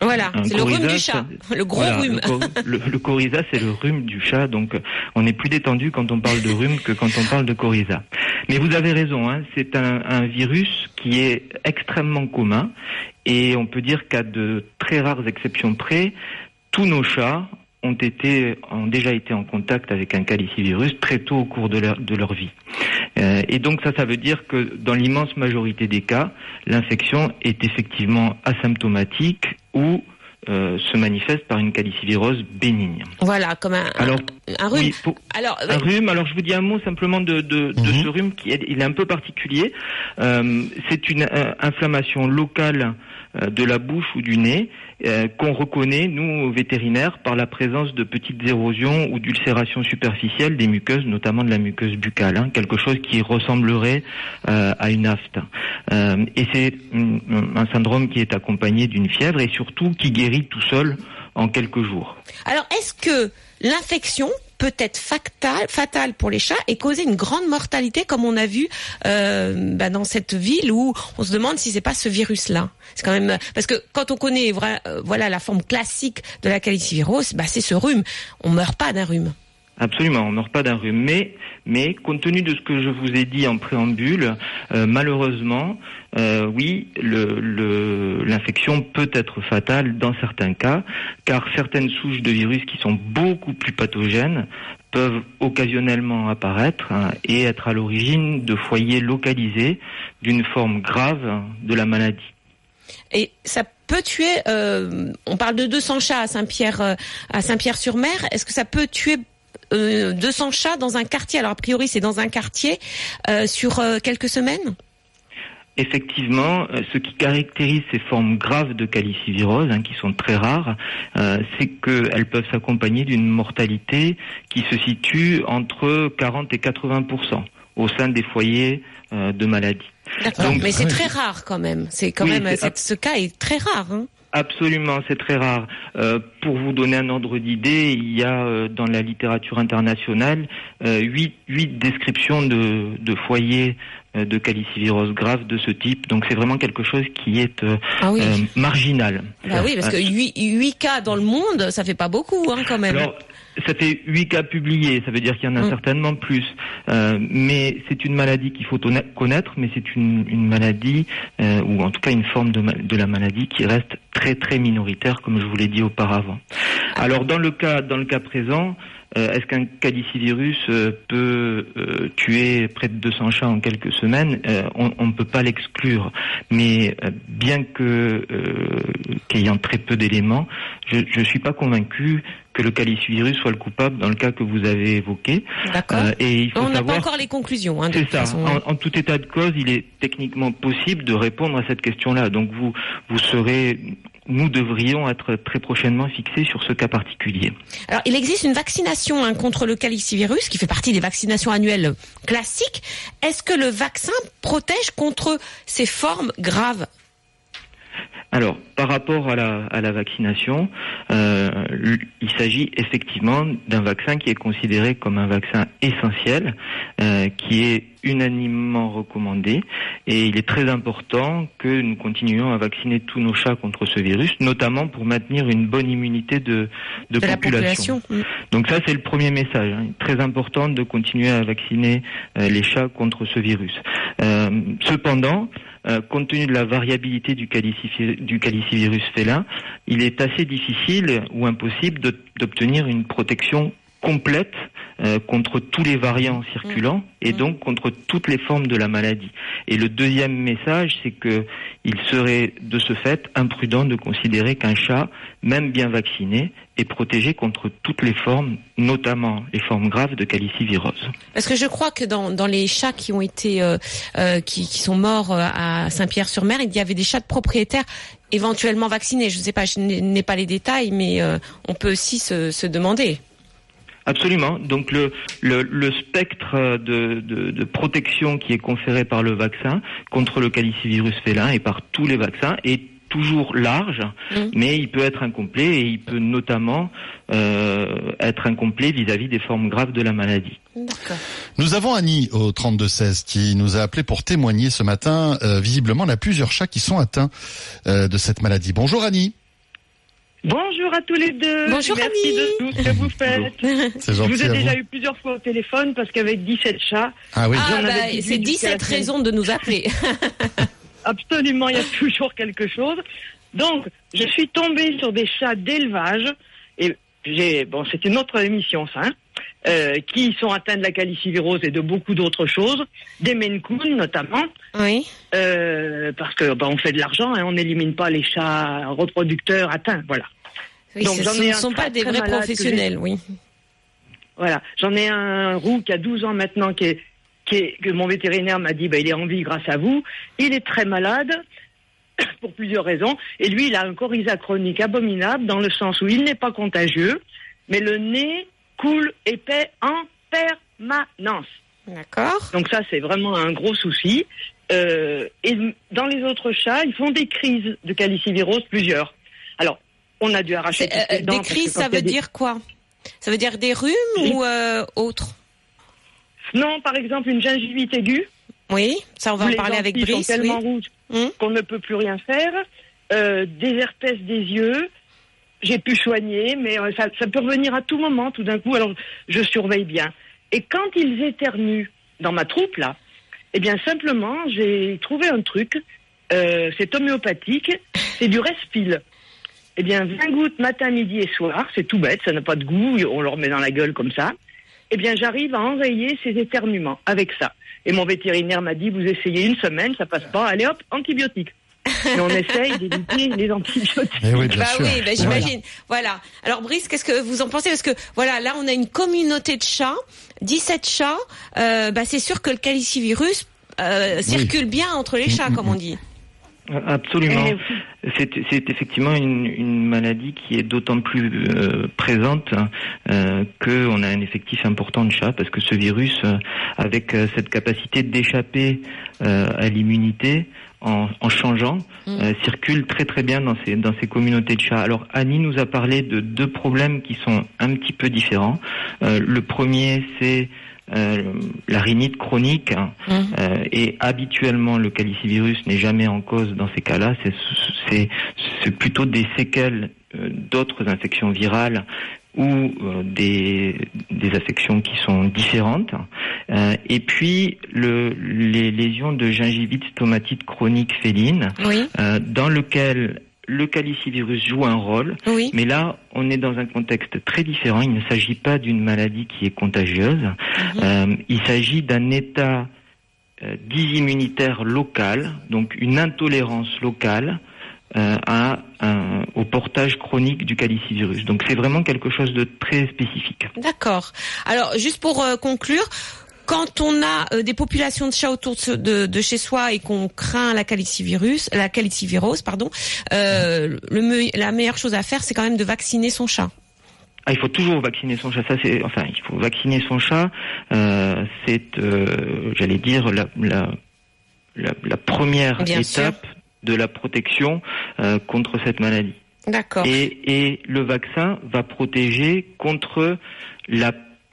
Speaker 3: Voilà, c'est le rhume du chat, le gros
Speaker 6: Voilà,
Speaker 3: rhume.
Speaker 6: Le, le- le coryza, c'est le rhume du chat, donc on est plus détendu quand on parle de rhume que quand on parle de coryza. Mais vous avez raison, hein, c'est un, un virus qui est extrêmement commun et on peut dire qu'à de très rares exceptions près, tous nos chats ont été ont déjà été en contact avec un calicivirus très tôt au cours de leur, de leur vie. Euh, et donc ça, ça veut dire que dans l'immense majorité des cas, l'infection est effectivement asymptomatique ou euh, se manifeste par une calicivirose bénigne.
Speaker 3: Voilà, comme un, un-
Speaker 6: Alors,
Speaker 3: un rhume.
Speaker 6: Oui, pour-
Speaker 3: Alors,
Speaker 6: un rhume. Alors je vous dis un mot simplement de, de, de
Speaker 2: Mhm.
Speaker 6: ce rhume qui est, il est un peu particulier. Euh, c'est une euh, inflammation locale euh, de la bouche ou du nez euh, qu'on reconnaît nous vétérinaires par la présence de petites érosions ou d'ulcérations superficielles des muqueuses, notamment de la muqueuse buccale, hein, quelque chose qui ressemblerait euh, à une afte. Euh, et c'est mm, un syndrome qui est accompagné d'une fièvre et surtout qui guérit tout seul en quelques jours.
Speaker 3: alors est-ce que l'infection peut être fatale, fatale pour les chats et causer une grande mortalité comme on a vu euh, bah, dans cette ville où on se demande si c'est pas ce virus-là. C'est quand même parce que quand on connaît euh, voilà la forme classique de la calicivirose, bah, c'est ce rhume. On meurt pas d'un rhume.
Speaker 6: Absolument, on meurt pas d'un rhume. Mais, mais compte tenu de ce que je vous ai dit en préambule, euh, malheureusement, euh, oui, le- le- l'infection peut être fatale dans certains cas, car certaines souches de virus qui sont beaucoup plus pathogènes peuvent occasionnellement apparaître hein, et être à l'origine de foyers localisés d'une forme grave de la maladie.
Speaker 3: Et ça peut tuer. euh, on parle de 200 chats à Saint-Pierre, à Saint-Pierre-sur-Mer. Est-ce que ça peut tuer euh, 200 chats dans un quartier Alors a priori, c'est dans un quartier euh, sur euh, quelques semaines?
Speaker 6: Effectivement, euh, ce qui caractérise ces formes graves de calicivirose, hein, qui sont très rares, euh, c'est qu'elles peuvent s'accompagner d'une mortalité qui se situe entre 40 et 80% au sein des foyers euh, de maladie.
Speaker 3: D'accord. Mais c'est très rare quand même. C'est quand
Speaker 6: Oui,
Speaker 3: même ce cas est très rare. Hein.
Speaker 6: Absolument, c'est très rare. Euh, pour vous donner un ordre d'idée, il y a euh, dans la littérature internationale euh, huit, huit descriptions de, de foyers euh, de calicivirose grave de ce type. Donc c'est vraiment quelque chose qui est euh,
Speaker 3: Ah oui.
Speaker 6: euh, marginal.
Speaker 3: Bah oui, parce que
Speaker 6: Euh,
Speaker 3: 8, cas dans le monde, ça fait pas beaucoup hein, quand même.
Speaker 6: Alors, ça fait huit cas publiés, ça veut dire qu'il y en a
Speaker 3: Mm.
Speaker 6: certainement plus. Euh, mais c'est une maladie qu'il faut connaître, mais c'est une, une maladie, euh, ou en tout cas une forme de, de la maladie qui reste très très minoritaire, comme je vous l'ai dit auparavant. Alors dans le cas, dans le cas présent, euh, est-ce qu'un calicivirus euh, peut euh, tuer près de 200 chats en quelques semaines? Euh, On ne peut pas l'exclure. Mais euh, bien que euh, qu'ayant très peu d'éléments, je ne suis pas convaincu que le calicivirus soit le coupable dans le cas que vous avez évoqué.
Speaker 3: D'accord.
Speaker 6: Euh, et il faut
Speaker 3: on n'a pas encore les conclusions. Hein,
Speaker 6: c'est ça.
Speaker 3: façon.
Speaker 6: En, en tout état de cause, il est techniquement possible de répondre à cette question-là. Donc vous, vous serez, nous devrions être très prochainement fixés sur ce cas particulier.
Speaker 3: Alors, il existe une vaccination hein, contre le calicivirus qui fait partie des vaccinations annuelles classiques. Est-ce que le vaccin protège contre ces formes graves?
Speaker 6: Alors, par rapport à la, à la vaccination, euh, il s'agit effectivement d'un vaccin qui est considéré comme un vaccin essentiel, euh, qui est unanimement recommandé, et il est très important que nous continuions à vacciner tous nos chats contre ce virus, notamment pour maintenir une bonne immunité de, de,
Speaker 3: De la population.
Speaker 6: Donc ça, c'est le premier message. hein. Très important de continuer à vacciner euh, les chats contre ce virus. Cependant, euh, compte tenu de la variabilité du, du calicivirus félin, il est assez difficile ou impossible d'obtenir une protection complète euh, contre tous les variants circulants et
Speaker 3: Mm.
Speaker 6: donc contre toutes les formes de la maladie. Et le deuxième message, c'est que il serait de ce fait imprudent de considérer qu'un chat, même bien vacciné, est protégé contre toutes les formes, notamment les formes graves de calicivirose.
Speaker 3: Parce que je crois que dans, dans les chats qui ont été euh, euh, qui, qui sont morts à Saint-Pierre-sur-Mer, il y avait des chats de propriétaires éventuellement vaccinés. Je ne sais pas, je n'ai pas les détails, mais on peut aussi se, se demander.
Speaker 6: Absolument. Donc le, le, le spectre de, de, de protection qui est conféré par le vaccin contre le calicivirus félin et par tous les vaccins est toujours large, mais il peut être incomplet et il peut notamment euh, être incomplet vis-à-vis des formes graves de la maladie.
Speaker 3: D'accord.
Speaker 2: Nous avons Annie au 3216 qui nous a appelé pour témoigner ce matin. Euh, visiblement, elle a plusieurs chats qui sont atteints euh, de cette maladie. Bonjour Annie.
Speaker 7: Bonjour à tous les deux.
Speaker 3: Bonjour,
Speaker 7: Merci de tout ce que vous faites. [LAUGHS]
Speaker 2: C'est
Speaker 7: Je vous ai déjà
Speaker 2: vous.
Speaker 7: eu plusieurs fois au téléphone parce qu'avec 17 chats,
Speaker 2: Ah oui.
Speaker 3: Ah, bah,
Speaker 7: 18
Speaker 3: c'est
Speaker 7: jusqu'à
Speaker 3: 17
Speaker 7: la semaine.
Speaker 3: raisons de nous appeler. [LAUGHS]
Speaker 7: absolument, il y a toujours quelque chose. Donc, je suis tombée sur des chats d'élevage et j'ai bon, c'est une autre émission, ça, hein, euh, qui sont atteints de la calicivirose et de beaucoup d'autres choses, des Maine notamment,
Speaker 3: oui.
Speaker 7: euh, parce que bah, on fait de l'argent, hein, on n'élimine pas les chats reproducteurs atteints, voilà.
Speaker 3: Oui,
Speaker 7: Donc,
Speaker 3: ce ne sont pas des vrais professionnels, oui.
Speaker 7: Voilà, j'en ai un roux qui a 12 ans maintenant, qui est, qui est, que mon vétérinaire m'a dit, bah, il est en vie grâce à vous. Il est très malade [COUGHS] pour plusieurs raisons, et lui, il a un coryza chronique abominable dans le sens où il n'est pas contagieux, mais le nez coule épais en permanence.
Speaker 3: D'accord.
Speaker 7: Donc ça, c'est vraiment un gros souci. Euh, et dans les autres chats, ils font des crises de calicivirose, plusieurs. Alors, on a dû arracher
Speaker 3: euh,
Speaker 7: les dents
Speaker 3: des crises, ça veut
Speaker 7: des-
Speaker 3: dire quoi? Ça veut dire des rhumes
Speaker 7: Oui.
Speaker 3: ou euh, autre
Speaker 7: Non, par exemple, une gingivite aiguë.
Speaker 3: Oui, ça on va en parler avec Brice.
Speaker 7: sont
Speaker 3: Oui.
Speaker 7: tellement rouges
Speaker 3: Hum.
Speaker 7: qu'on ne peut plus rien faire. Euh, des herpès des yeux. J'ai pu soigner, mais euh, ça, ça peut revenir à tout moment, tout d'un coup. Alors, je surveille bien. Et quand ils éternuent dans ma troupe, là, eh bien, simplement, j'ai trouvé un truc. Euh, c'est homéopathique. C'est du Respil. Eh bien, 20 gouttes matin, midi et soir. C'est tout bête. Ça n'a pas de goût. On leur met dans la gueule comme ça. Eh bien, j'arrive à enrayer ces éternuements avec ça. Et mon vétérinaire m'a dit, vous essayez une semaine, ça passe pas, allez hop, antibiotiques. Et on essaye d'éviter les antibiotiques.
Speaker 2: Eh oui, bien
Speaker 3: bah
Speaker 2: sûr.
Speaker 3: oui, bah, j'imagine. Voilà. Alors Brice, qu'est-ce que vous en pensez? Parce que voilà, là on a une communauté de chats, 17 chats. Euh, bah, c'est sûr que le calicivirus euh, circule bien entre les chats, comme on dit.
Speaker 6: Absolument. C'est effectivement une, une maladie qui est d'autant plus euh, présente euh, qu'on a un effectif important de chats parce que ce virus, euh, avec euh, cette capacité d'échapper euh, à l'immunité en, en changeant,
Speaker 3: Mm.
Speaker 6: euh, circule très très bien dans ces, dans ces communautés de chats. Alors Annie nous a parlé de deux problèmes qui sont un petit peu différents. Euh, le premier, c'est euh, la rhinite chronique. hein.
Speaker 3: Mm.
Speaker 6: Euh, et habituellement, le calicivirus n'est jamais en cause dans ces cas-là. C'est- C'est c'est plutôt des séquelles euh, d'autres infections virales ou euh, des, des affections qui sont différentes. Euh, et puis, le, les lésions de gingivite stomatite chronique féline,
Speaker 3: Oui,
Speaker 6: euh, dans lequel le calicivirus joue un rôle,
Speaker 3: oui.
Speaker 6: mais là, on est dans un contexte très différent. Il ne s'agit pas d'une maladie qui est contagieuse.
Speaker 3: Mhm.
Speaker 6: Euh, il s'agit d'un état euh, dysimmunitaire local, donc une intolérance locale à un- au portage chronique du calicivirus. Donc c'est vraiment quelque chose de très spécifique.
Speaker 3: D'accord. Alors, juste pour euh, conclure, quand on a euh, des populations de chats autour de, ce- de- de chez soi et qu'on craint la calicivirus, la calicivirose, pardon, euh, le me- la meilleure chose à faire, c'est quand même de vacciner son chat.
Speaker 6: Ah, il faut toujours vacciner son chat. Ça, c'est enfin, il faut vacciner son chat. Euh, c'est, euh, j'allais dire, la, la, la, la première
Speaker 3: Bien sûr.
Speaker 6: étape de la protection euh, contre cette maladie.
Speaker 3: D'accord.
Speaker 6: Et, et le vaccin va protéger contre la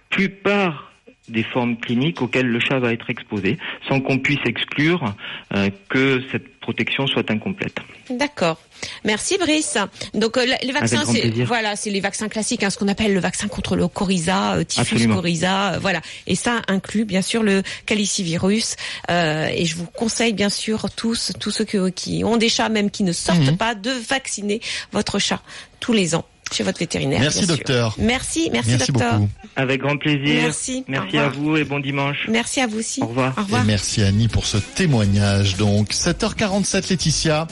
Speaker 6: plupart des formes cliniques auxquelles le chat va être exposé, sans qu'on puisse exclure euh, que cette protection soit incomplète.
Speaker 3: D'accord. Merci Brice. Donc euh, les vaccins, c'est voilà, c'est les vaccins classiques, hein, ce qu'on appelle le vaccin contre le coryza, euh, typhus
Speaker 6: Absolument.
Speaker 3: coryza, euh, voilà. Et ça inclut bien sûr le calicivirus. Euh, et je vous conseille bien sûr tous, tous ceux qui ont des chats, même qui ne sortent
Speaker 2: Mhm.
Speaker 3: pas, de vacciner votre chat tous les ans chez votre vétérinaire.
Speaker 2: Merci,
Speaker 3: bien sûr.
Speaker 2: docteur.
Speaker 3: Merci, merci,
Speaker 2: Merci
Speaker 3: docteur.
Speaker 2: beaucoup.
Speaker 6: Avec grand plaisir.
Speaker 3: Merci.
Speaker 6: Merci à vous et bon dimanche.
Speaker 3: Merci à vous aussi.
Speaker 6: Au revoir.
Speaker 3: Au revoir.
Speaker 2: Et merci Annie pour ce témoignage. Donc 7h47 Laetitia.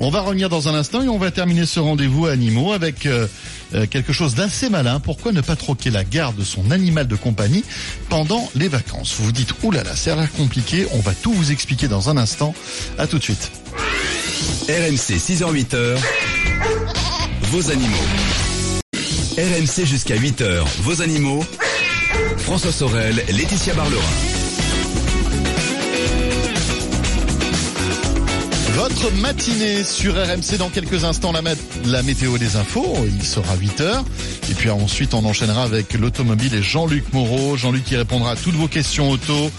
Speaker 2: On va revenir dans un instant et on va terminer ce rendez-vous animaux avec euh, euh, quelque chose d'assez malin. Pourquoi ne pas troquer la garde de son animal de compagnie pendant les vacances? Vous vous dites, oulala, ça a l'air compliqué. On va tout vous expliquer dans un instant. À tout de suite.
Speaker 1: RMC 6h-8h, vos animaux. RMC jusqu'à 8h, vos animaux. François Sorel, Laetitia Barlerin.
Speaker 2: Votre matinée sur RMC dans quelques instants la, la météo des infos, il sera 8h. Et puis ensuite on enchaînera avec l'automobile et Jean-Luc Moreau. Jean-Luc qui répondra à toutes vos questions auto.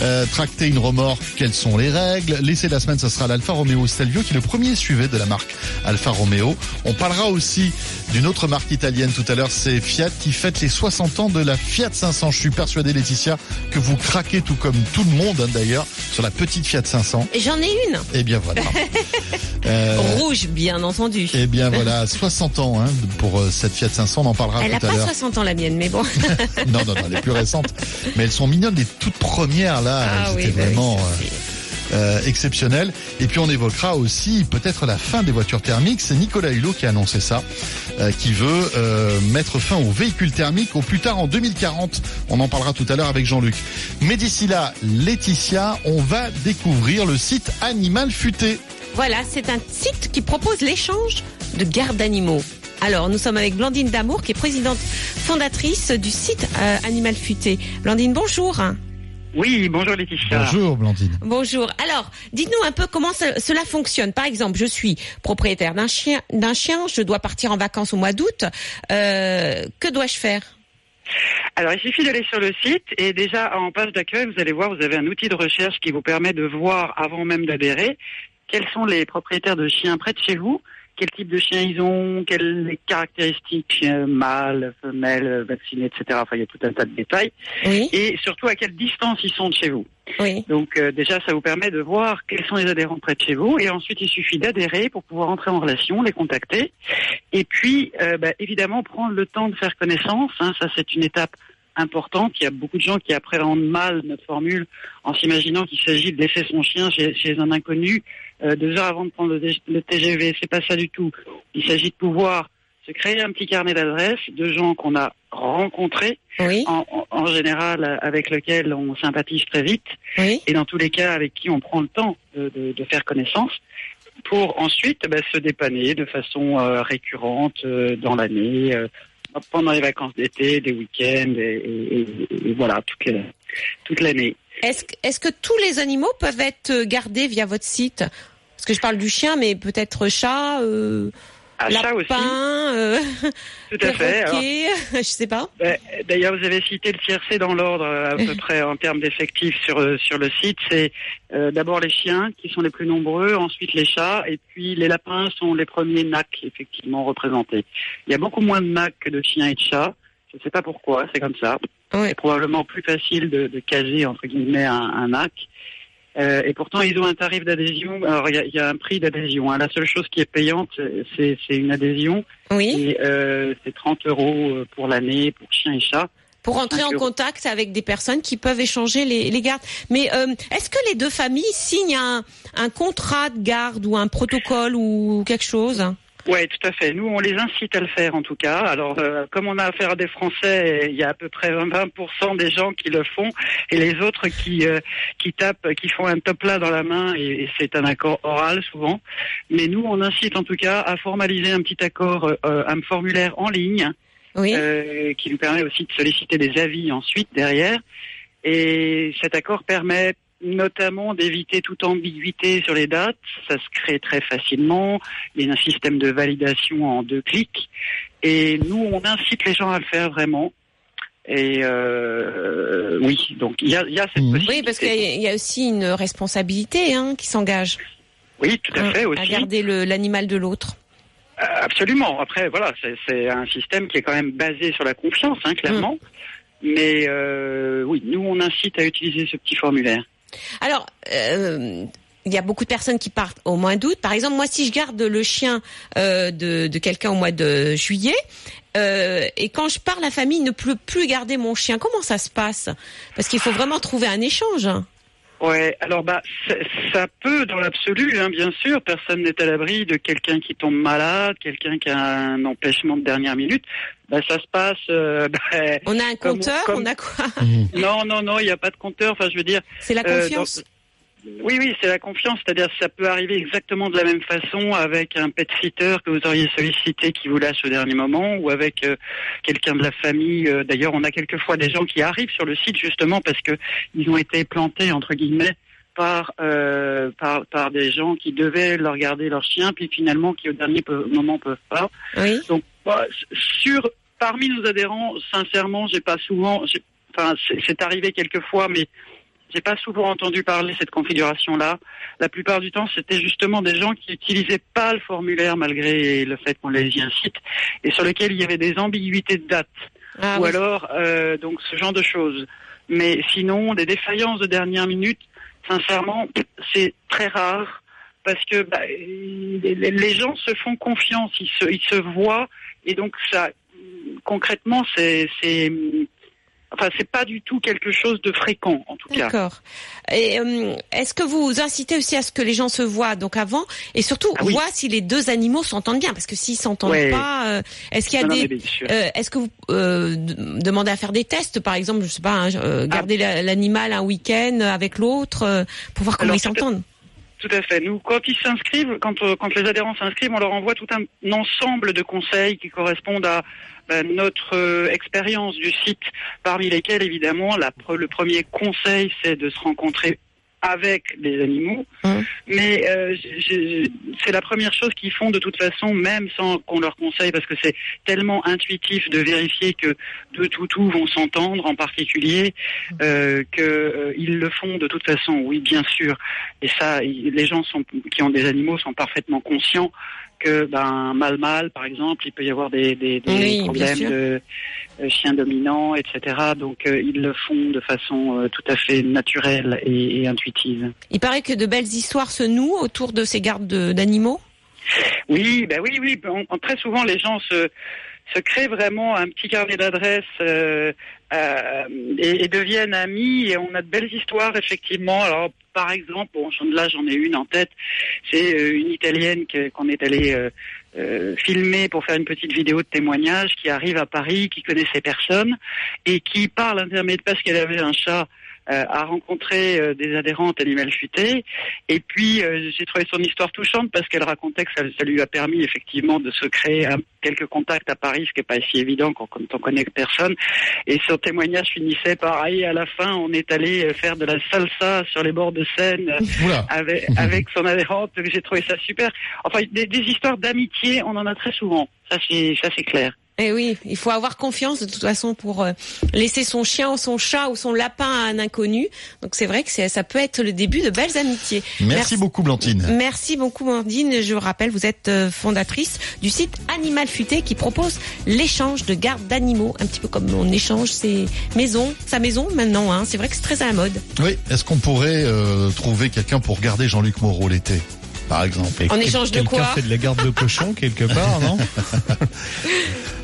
Speaker 2: Euh, tracter une remorque, quelles sont les règles? L'essai de la semaine, ce sera l'Alfa Romeo Stelvio qui est le premier suivi de la marque Alfa Romeo. On parlera aussi d'une autre marque italienne tout à l'heure, c'est Fiat qui fête les 60 ans de la Fiat 500. Je suis persuadé Laetitia que vous craquez tout comme tout le monde hein, d'ailleurs sur la petite Fiat 500.
Speaker 3: Et J'en ai une.
Speaker 2: Eh bien voilà. [LAUGHS] Euh,
Speaker 3: Rouge, bien entendu.
Speaker 2: eh bien voilà, 60 ans hein, pour euh, cette Fiat 500, on en parlera
Speaker 3: Elle
Speaker 2: tout à
Speaker 3: pas
Speaker 2: l'heure.
Speaker 3: 60 ans la mienne, mais bon. [LAUGHS]
Speaker 2: Non, non, non, elle est plus récente. Mais elles sont mignonnes, les toutes premières là,
Speaker 3: Ah oui, bah oui,
Speaker 2: vraiment
Speaker 3: ça,
Speaker 2: euh,
Speaker 3: c'est-
Speaker 2: euh, exceptionnel. Et puis on évoquera aussi peut-être la fin des voitures thermiques. C'est Nicolas Hulot qui a annoncé ça, euh, qui veut euh, mettre fin aux véhicules thermiques au plus tard en 2040. On en parlera tout à l'heure avec Jean-Luc. Mais d'ici là, Laetitia, on va découvrir le site Animal Futé.
Speaker 3: Voilà, c'est un site qui propose l'échange de gardes d'animaux. Alors, nous sommes avec Blandine Damour, qui est présidente fondatrice du site euh, Animal Futé. Blandine, bonjour.
Speaker 8: Oui, bonjour Laetitia.
Speaker 2: Bonjour Blandine.
Speaker 3: Bonjour. Alors, dites-nous un peu comment ça- cela fonctionne. Par exemple, je suis propriétaire d'un chien, d'un chien, je dois partir en vacances au mois d'août. Euh, que dois-je faire?
Speaker 8: Alors, il suffit d'aller sur le site et déjà en page d'accueil, vous allez voir, vous avez un outil de recherche qui vous permet de voir avant même d'adhérer quels sont les propriétaires de chiens près de chez vous, quel type de chien ils ont, quelles les caractéristiques chien mâle, femelle, vacciné, etc. Enfin, il y a tout un tas de détails
Speaker 3: Oui,
Speaker 8: et surtout à quelle distance ils sont de chez vous.
Speaker 3: oui.
Speaker 8: Donc euh, déjà, ça vous permet de voir quels sont les adhérents près de chez vous, et ensuite il suffit d'adhérer pour pouvoir entrer en relation, les contacter, et puis euh, bah, évidemment prendre le temps de faire connaissance. hein, ça, c'est une étape importante. Il y a beaucoup de gens qui appréhendent mal notre formule en s'imaginant qu'il s'agit de laisser son chien chez, chez un inconnu euh, deux heures avant de prendre le, le TGV. C'est pas ça du tout. Il s'agit de pouvoir se créer un petit carnet d'adresses de gens qu'on a rencontrés
Speaker 3: Oui,
Speaker 8: en, général avec lequel on sympathise très vite
Speaker 3: oui.
Speaker 8: et dans tous les cas avec qui on prend le temps de, de- de faire connaissance pour ensuite bah, se dépanner de façon euh, récurrente euh, dans l'année, euh, pendant les vacances d'été, des week-ends et, et- et- et voilà toute l'année.
Speaker 3: Est-ce que- est-ce que tous les animaux peuvent être gardés via votre site? Parce que je parle du chien, mais peut-être chat, euh,
Speaker 8: À ça aussi,
Speaker 3: lapin, euh,
Speaker 8: tout à fait. Alors, [LAUGHS]
Speaker 3: je sais pas.
Speaker 8: Euh, D'ailleurs, vous avez cité le tiercé dans l'ordre euh, à peu [LAUGHS] près en termes d'effectifs sur euh, sur le site. C'est euh, d'abord les chiens qui sont les plus nombreux, ensuite les chats, et puis les lapins sont les premiers NAC effectivement représentés. Il y a beaucoup moins de NAC que de chiens et de chats. Je ne sais pas pourquoi, c'est comme ça. C'est probablement plus facile de, de caser entre guillemets un, un NAC. Euh, et pourtant, ils ont un tarif d'adhésion. Alors, il y a, il y a un prix d'adhésion. hein. La seule chose qui est payante, c'est une adhésion.
Speaker 3: Oui.
Speaker 8: Et euh, c'est 30 euros euh, pour l'année pour chiens et chats.
Speaker 3: Pour entrer en contact avec des personnes qui peuvent échanger les, les gardes. Mais euh, est-ce que les deux familles signent un, un contrat de garde ou un protocole ou quelque chose?
Speaker 8: Oui, tout à fait. Nous, on les incite à le faire en tout cas. Alors, euh, comme on a affaire à des Français, il y a à peu près 20% des gens qui le font et les autres qui euh, qui tapent, qui font un top là dans la main et, et c'est un accord oral souvent. Mais nous, on incite en tout cas à formaliser un petit accord, euh, un formulaire en ligne
Speaker 3: Oui.
Speaker 8: euh, qui nous permet aussi de solliciter des avis ensuite derrière. Et cet accord permet notamment d'éviter toute ambiguïté sur les dates. Ça se crée très facilement. Il y a un système de validation en deux clics. Et nous, on incite les gens à le faire vraiment. Et euh, oui, donc il y a, il y a cette
Speaker 2: Mhm.
Speaker 8: possibilité.
Speaker 3: Oui, parce qu'il y, a- il y a aussi une responsabilité hein, qui s'engage
Speaker 8: Oui, tout à fait
Speaker 3: à
Speaker 8: aussi.
Speaker 3: garder le- l'animal de l'autre.
Speaker 8: Euh, Absolument. Après, voilà, c'est- un système qui est quand même basé sur la confiance, hein, clairement. Mais euh, oui, nous, on incite à utiliser ce petit formulaire.
Speaker 3: Alors, euh, il y a beaucoup de personnes qui partent au mois d'août. Par exemple, moi, si je garde le chien euh, de, quelqu'un au mois de juillet, euh, et quand je pars, la famille ne peut plus garder mon chien. Comment ça se passe? Parce qu'il faut vraiment trouver un échange.
Speaker 8: Ouais, alors bah ça peut dans l'absolu, hein, bien sûr. Personne n'est à l'abri de quelqu'un qui tombe malade, quelqu'un qui a un empêchement de dernière minute. Bah ça se passe. euh, [LAUGHS] bah,
Speaker 3: On a un compteur,
Speaker 8: comme-
Speaker 3: on a quoi?
Speaker 8: Non, non, non, il n'y a pas de compteur. Enfin, je veux dire.
Speaker 3: C'est la
Speaker 8: euh,
Speaker 3: confiance?
Speaker 8: dans- Oui, oui, c'est la confiance. C'est-à-dire, ça peut arriver exactement de la même façon avec un pet sitter que vous auriez sollicité qui vous lâche au dernier moment, ou avec euh, quelqu'un de la famille. Euh, D'ailleurs, on a quelquefois des gens qui arrivent sur le site justement parce que ils ont été plantés entre guillemets par euh, par par des gens qui devaient leur garder leur chien, puis finalement qui au dernier moment peuvent pas.
Speaker 3: Oui.
Speaker 8: Donc, bah, sur parmi nos adhérents, sincèrement, j'ai pas souvent, enfin, c'est- c'est arrivé quelquefois, mais j'ai pas souvent entendu parler de cette configuration-là. La plupart du temps, c'était justement des gens qui utilisaient pas le formulaire malgré le fait qu'on les y incite, et sur lequel il y avait des ambiguïtés de date,
Speaker 3: Ah
Speaker 8: ou
Speaker 3: oui.
Speaker 8: alors euh, donc ce genre de choses. Mais sinon, des défaillances de dernière minute, sincèrement, c'est très rare parce que bah, les, gens se font confiance, ils se, ils se voient et donc ça, concrètement, c'est, enfin, c'est pas du tout quelque chose de fréquent en tout cas.
Speaker 3: D'accord. Et euh, est-ce que vous incitez aussi à ce que les gens se voient donc avant? Et surtout
Speaker 8: Ah oui.
Speaker 3: voient si les deux animaux s'entendent bien parce que s'ils s'entendent
Speaker 8: Ouais.
Speaker 3: pas, euh, est-ce qu'il y a
Speaker 8: Non,
Speaker 3: des euh, est-ce que vous demandez à faire des tests par exemple, je sais pas, hein,
Speaker 8: Ah.
Speaker 3: garder la- l'animal un week-end avec l'autre pour voir comment
Speaker 8: Alors,
Speaker 3: ils s'entendent?
Speaker 8: Tout à fait. Nous, quand ils s'inscrivent, quand, quand les adhérents s'inscrivent, on leur envoie tout un, ensemble de conseils qui correspondent à notre euh, expérience du site, parmi lesquels, évidemment, la, le premier conseil, c'est de se rencontrer avec les animaux.
Speaker 3: Hum.
Speaker 8: Mais euh, c'est la première chose qu'ils font de toute façon, même sans qu'on leur conseille, parce que c'est tellement intuitif de vérifier que deux toutous vont s'entendre en particulier, euh, que euh, ils le font de toute façon, oui, bien sûr. Et ça, les gens sont, qui ont des animaux sont parfaitement conscients que ben mal-mal, par exemple, il peut y avoir des, des, des
Speaker 3: Oui, bien
Speaker 8: problèmes de euh, chiens dominants, etc. Donc euh, ils le font de façon euh, tout à fait naturelle et, et intuitive.
Speaker 3: Il paraît que de belles histoires se nouent autour de ces gardes de- d'animaux.
Speaker 8: Oui, ben oui, oui. On- on- très souvent, les gens se se créent vraiment un petit carnet d'adresses euh, euh, et, et deviennent amis. Et on a de belles histoires, effectivement. Alors, par exemple, bon, là, j'en ai une en tête. C'est euh, une Italienne qu'on est allé euh, euh, filmer pour faire une petite vidéo de témoignage qui arrive à Paris, qui connaissait personne et qui, par l'intermédiaire, parce qu'elle avait un chat, euh, a rencontré euh, des adhérentes animales futées. Et puis, euh, j'ai trouvé son histoire touchante parce qu'elle racontait que ça, ça lui a permis effectivement de se créer un- quelques contacts à Paris, ce qui n'est pas si évident quand, quand on connaît personne. Et son témoignage finissait par, et à la fin, on est allé faire de la salsa sur les bords de Seine [LAUGHS] avec, avec son adhérente. J'ai trouvé ça super. Enfin, des, des histoires d'amitié, on en a très souvent. Ça, c'est clair.
Speaker 3: Eh oui, il faut avoir confiance de toute façon pour euh, laisser son chien ou son chat ou son lapin à un inconnu. Donc c'est vrai que ça peut être le début de belles amitiés.
Speaker 2: Merci, beaucoup, Blantine.
Speaker 3: Merci beaucoup Mandine. Je vous rappelle, vous êtes euh, fondatrice du site Animal Futé qui propose l'échange de garde d'animaux, un petit peu comme on échange ses maisons, sa maison maintenant. Hein. C'est vrai que c'est très à la mode.
Speaker 2: Oui, est-ce qu'on pourrait euh, trouver quelqu'un pour garder Jean-Luc Moreau l'été, par exemple?
Speaker 3: En échange de
Speaker 9: Quelqu'un
Speaker 3: quoi?
Speaker 9: fait de la garde de cochon quelque part, non? [LAUGHS]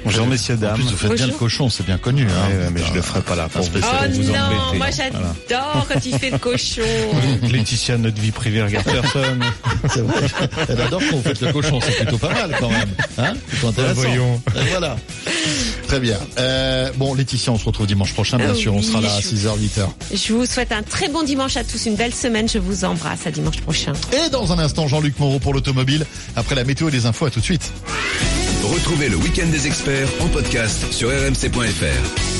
Speaker 9: Bonjour messieurs,
Speaker 2: En
Speaker 9: dames.
Speaker 2: plus, vous faites bien le cochon, c'est bien connu. Hein.
Speaker 9: Ouais, ouais, mais je le ferai pas là pour vous,
Speaker 2: spécial.
Speaker 3: Oh
Speaker 9: vous
Speaker 3: non,
Speaker 9: embêter.
Speaker 3: moi
Speaker 9: Voilà.
Speaker 3: j'adore quand il fait le cochon. [LAUGHS]
Speaker 9: Laetitia, notre vie privée regarde personne.
Speaker 2: C'est vrai. Elle adore quand vous faites le cochon, c'est plutôt pas mal quand même. Hein? Plutôt intéressant.
Speaker 9: voyons.
Speaker 2: Et voilà. Très bien. Euh, bon, Laetitia, on se retrouve dimanche prochain, bien
Speaker 3: Ah
Speaker 2: sûr. On sera là à
Speaker 3: je-
Speaker 2: 6h, 8h.
Speaker 3: Je vous souhaite un très bon dimanche à tous, une belle semaine. Je vous embrasse. À dimanche prochain.
Speaker 2: Et dans un instant, Jean-Luc Moreau pour l'automobile. Après la météo et les infos, à tout de suite.
Speaker 1: Retrouvez le week-end des experts en podcast sur rmc.fr.